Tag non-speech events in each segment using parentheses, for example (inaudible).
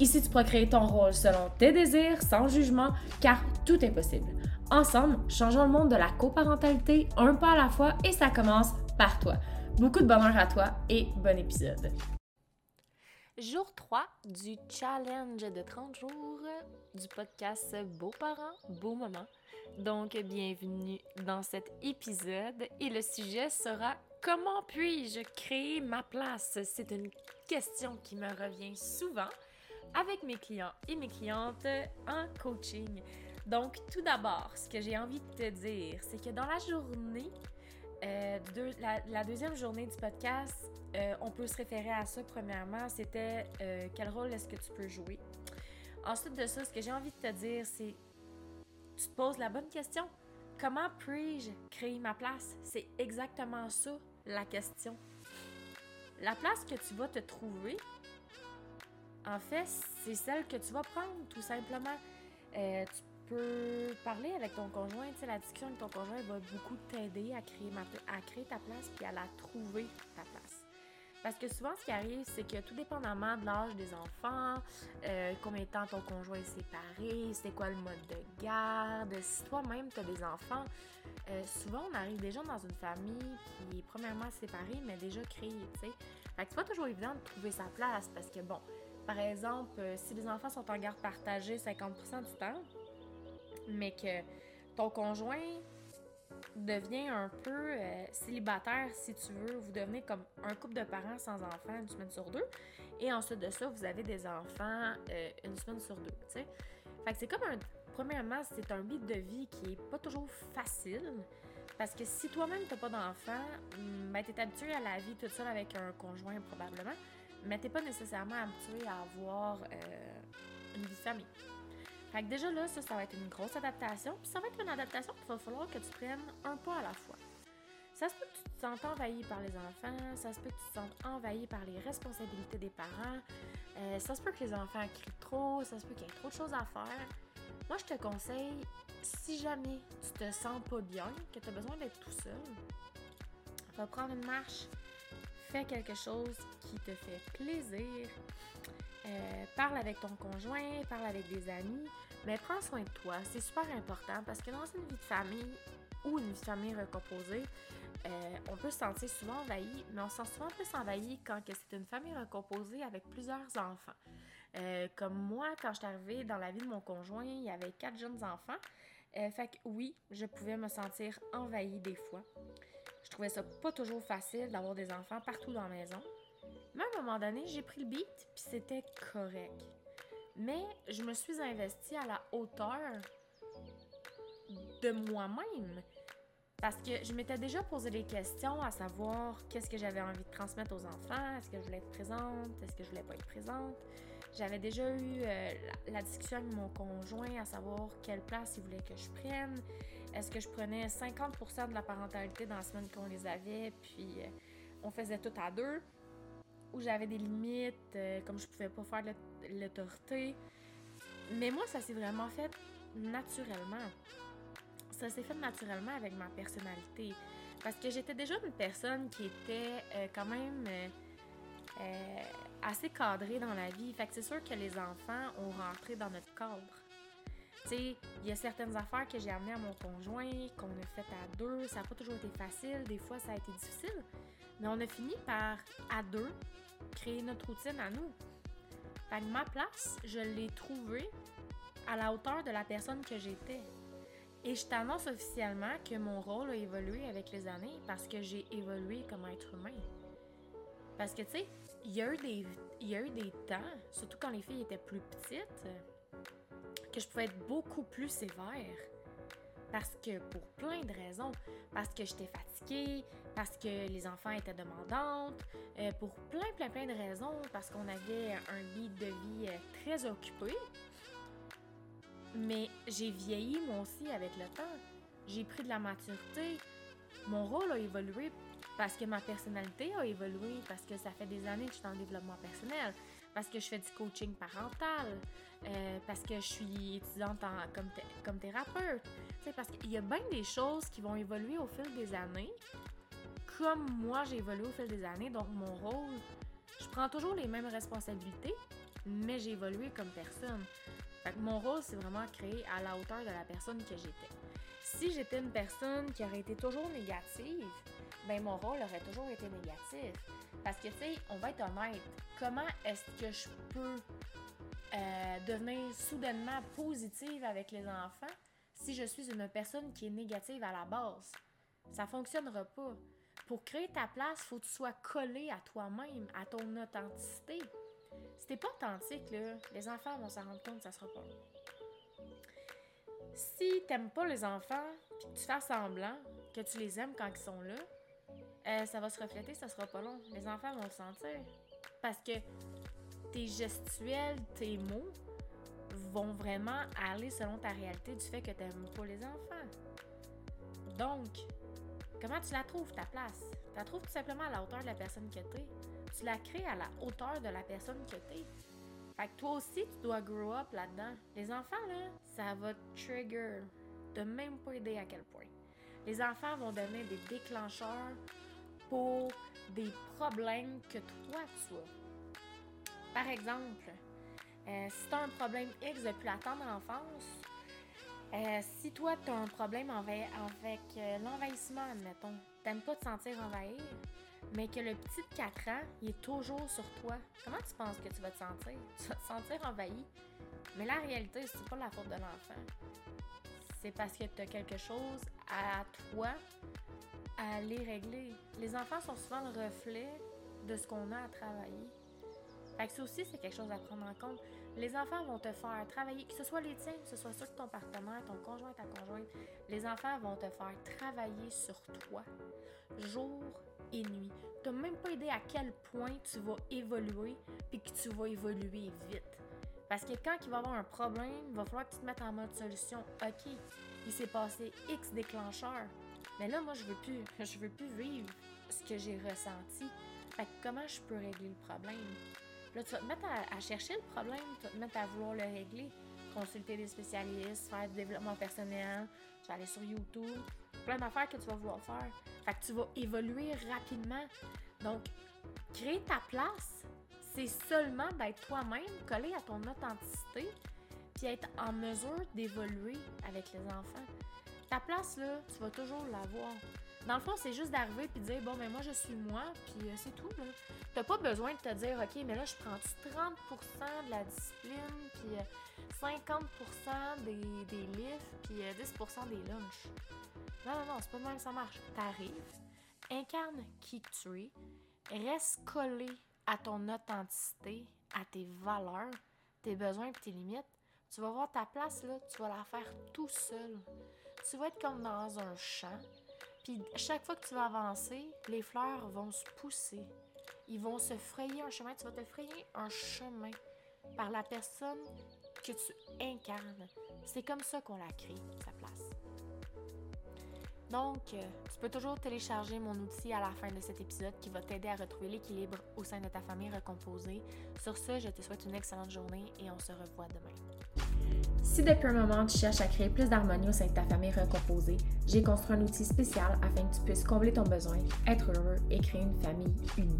Ici, tu pourras créer ton rôle selon tes désirs, sans jugement, car tout est possible. Ensemble, changeons le monde de la coparentalité un pas à la fois et ça commence par toi. Beaucoup de bonheur à toi et bon épisode. Jour 3 du challenge de 30 jours du podcast Beaux parents, beaux moments. Donc, bienvenue dans cet épisode et le sujet sera Comment puis-je créer ma place? C'est une question qui me revient souvent avec mes clients et mes clientes en coaching. Donc, tout d'abord, ce que j'ai envie de te dire, c'est que dans la journée, euh, la, deuxième journée du podcast, euh, on peut se référer à ça. Premièrement, c'était euh, quel rôle est-ce que tu peux jouer? Ensuite de ça, ce que j'ai envie de te dire, c'est tu te poses la bonne question. Comment puis-je créer ma place? C'est exactement ça la question. La place que tu vas te trouver, en fait, c'est celle que tu vas prendre, tout simplement. Euh, tu peux parler avec ton conjoint. La discussion avec ton conjoint va beaucoup t'aider à créer, ta place puis à la trouver, ta place. Parce que souvent, ce qui arrive, c'est que tout dépendamment de l'âge des enfants, euh, combien de temps ton conjoint est séparé, c'est quoi le mode de garde, si toi-même tu as des enfants, euh, souvent on arrive déjà dans une famille qui est premièrement séparée, mais déjà créée, tu sais. C'est pas toujours évident de trouver sa place parce que, bon, par exemple, euh, si les enfants sont en garde partagée 50% du temps, mais que ton conjoint devient un peu euh, célibataire, si tu veux, vous devenez comme un couple de parents sans enfants une semaine sur deux, et ensuite de ça, vous avez des enfants euh, une semaine sur deux, tu sais. Fait que c'est comme un... Premièrement, c'est un beat de vie qui est pas toujours facile, parce que si toi-même t'as pas d'enfants, ben t'es habitué à la vie toute seule avec un conjoint probablement, mais t'es pas nécessairement habitué à avoir euh, une vie de famille. Fait que déjà là, ça, ça va être une grosse adaptation. Puis ça va être une adaptation qu'il va falloir que tu prennes un pas à la fois. Ça se peut que tu te sentes envahi par les enfants, ça se peut que tu te sentes envahi par les responsabilités des parents, euh, ça se peut que les enfants crient trop, ça se peut qu'il y ait trop de choses à faire. Moi, je te conseille, si jamais tu te sens pas bien, que tu as besoin d'être tout seul, va prendre une marche, fais quelque chose qui te fait plaisir. Euh, parle avec ton conjoint, parle avec des amis, mais prends soin de toi. C'est super important parce que dans une vie de famille ou une vie de famille recomposée, euh, on peut se sentir souvent envahi, mais on se sent souvent plus envahi quand c'est une famille recomposée avec plusieurs enfants. Euh, comme moi, quand je suis arrivée dans la vie de mon conjoint, il y avait quatre jeunes enfants. fait que oui, je pouvais me sentir envahie des fois. Trouvais ça pas toujours facile d'avoir des enfants partout dans la maison. Mais à un moment donné, j'ai pris le beat, puis c'était correct. Mais je me suis investie à la hauteur de moi-même. Parce que je m'étais déjà posé des questions à savoir qu'est-ce que j'avais envie de transmettre aux enfants, est-ce que je voulais être présente, est-ce que je voulais pas être présente. J'avais déjà eu euh, la, discussion avec mon conjoint à savoir quelle place il voulait que je prenne. Est-ce que je prenais 50% de la parentalité dans la semaine qu'on les avait, puis euh, on faisait tout à deux? Ou j'avais des limites, euh, comme je pouvais pas faire l'autorité? Mais moi, ça s'est vraiment fait naturellement. Ça s'est fait naturellement avec ma personnalité. Parce que j'étais déjà une personne qui était euh, quand même assez cadrée dans la vie. Fait que c'est sûr que les enfants ont rentré dans notre cadre il y a certaines affaires que j'ai amenées à mon conjoint, qu'on a faites à deux. Ça n'a pas toujours été facile. Des fois, ça a été difficile. Mais on a fini par, à deux, créer notre routine à nous. Ma place, je l'ai trouvée à la hauteur de la personne que j'étais. Et je t'annonce officiellement que mon rôle a évolué avec les années parce que j'ai évolué comme être humain. Parce que, tu sais, il y a eu des temps, surtout quand les filles étaient plus petites, que je pouvais être beaucoup plus sévère. Parce que pour plein de raisons, parce que j'étais fatiguée, parce que les enfants étaient demandantes, euh, pour plein, plein, plein de raisons, parce qu'on avait un guide de vie euh, très occupé. Mais j'ai vieilli moi aussi avec le temps. J'ai pris de la maturité. Mon rôle a évolué parce que ma personnalité a évolué, parce que ça fait des années que je suis le développement personnel, parce que je fais du coaching parental, euh, parce que je suis étudiante comme, comme thérapeute. parce qu'il y a bien des choses qui vont évoluer au fil des années, comme moi j'ai évolué au fil des années, donc mon rôle, je prends toujours les mêmes responsabilités, mais j'ai évolué comme personne. mon rôle, c'est vraiment créer à la hauteur de la personne que j'étais. Si j'étais une personne qui aurait été toujours négative, ben mon rôle aurait toujours été négatif. Parce que, tu sais, on va être honnête, comment est-ce que je peux euh, devenir soudainement positive avec les enfants si je suis une personne qui est négative à la base? Ça fonctionnera pas. Pour créer ta place, faut que tu sois collé à toi-même, à ton authenticité. Si t'es pas authentique, là, les enfants vont s'en rendre compte ça sera pas si t'aimes pas les enfants, puis que tu fais semblant que tu les aimes quand ils sont là, euh, ça va se refléter, ça sera pas long. Les enfants vont le sentir. Parce que tes gestuels, tes mots vont vraiment aller selon ta réalité du fait que t'aimes pas les enfants. Donc, comment tu la trouves, ta place? Tu la trouves tout simplement à la hauteur de la personne que t'es. Tu la crées à la hauteur de la personne que t'es. Fait que toi aussi, tu dois grow up là-dedans. Les enfants, là, ça va trigger. De même pas aider à quel point. Les enfants vont donner des déclencheurs pour des problèmes que toi, tu as. Par exemple, euh, si tu as un problème X depuis la tendre enfance, euh, si toi, tu as un problème avec, euh, l'envahissement, admettons, t'aimes pas te sentir envahir, mais que le petit de 4 ans, il est toujours sur toi, comment tu penses que tu vas te sentir? Tu vas te sentir envahi. Mais la réalité, c'est pas la faute de l'enfant. C'est parce que tu as quelque chose à toi à aller régler. Les enfants sont souvent le reflet de ce qu'on a à travailler. Fait que ça aussi, c'est quelque chose à prendre en compte. Les enfants vont te faire travailler, que ce soit les tiens, que ce soit ceux de ton partenaire, ton conjoint, ta conjointe, les enfants vont te faire travailler sur toi, jour et nuit. Tu même pas idée à quel point tu vas évoluer, puis que tu vas évoluer vite. Parce que quand il va avoir un problème, il va falloir que tu te mettes en mode solution. OK, il s'est passé X déclencheurs. Mais là, moi, je veux plus. (laughs) Je veux plus vivre ce que j'ai ressenti. Fait que comment je peux régler le problème? Là, tu vas te mettre à, chercher le problème, tu vas te mettre à vouloir le régler, consulter des spécialistes, faire du développement personnel, tu vas aller sur YouTube, plein d'affaires que tu vas vouloir faire. Fait que tu vas évoluer rapidement. Donc, créer ta place, c'est seulement d'être toi-même, collé à ton authenticité, puis être en mesure d'évoluer avec les enfants. Ta place, là, tu vas toujours l'avoir. Dans le fond, c'est juste d'arriver puis de dire bon, mais moi, je suis moi, puis euh, c'est tout. Là. T'as pas besoin de te dire ok, mais là, je prends 30% de la discipline, puis 50 euh, des, des livres, puis 10% euh, des lunchs? Non, non, non, c'est pas de même ça marche. T'arrives, incarne qui tu es, reste collé à ton authenticité, à tes valeurs, tes besoins et tes limites. Tu vas voir ta place, là, tu vas la faire tout seul. Tu vas être comme dans un champ puis chaque fois que tu vas avancer, les fleurs vont se pousser. Ils vont se frayer un chemin. Tu vas te frayer un chemin par la personne que tu incarnes. C'est comme ça qu'on la crée, sa place. Donc, euh, tu peux toujours télécharger mon outil à la fin de cet épisode qui va t'aider à retrouver l'équilibre au sein de ta famille recomposée. Sur ce, je te souhaite une excellente journée et on se revoit demain. Si depuis un moment tu cherches à créer plus d'harmonie au sein de ta famille recomposée, j'ai construit un outil spécial afin que tu puisses combler ton besoin, être heureux et créer une famille unie.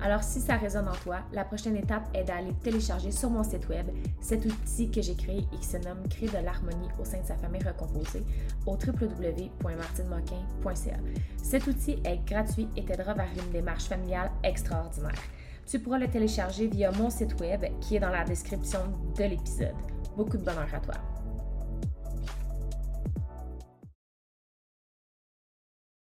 Alors si ça résonne en toi, la prochaine étape est d'aller télécharger sur mon site web cet outil que j'ai créé et qui se nomme Créer de l'harmonie au sein de sa famille recomposée au www.martinemoquin.ca. Cet outil est gratuit et t'aidera vers une démarche familiale extraordinaire. Tu pourras le télécharger via mon site web qui est dans la description de l'épisode. Beaucoup de bonheur à toi.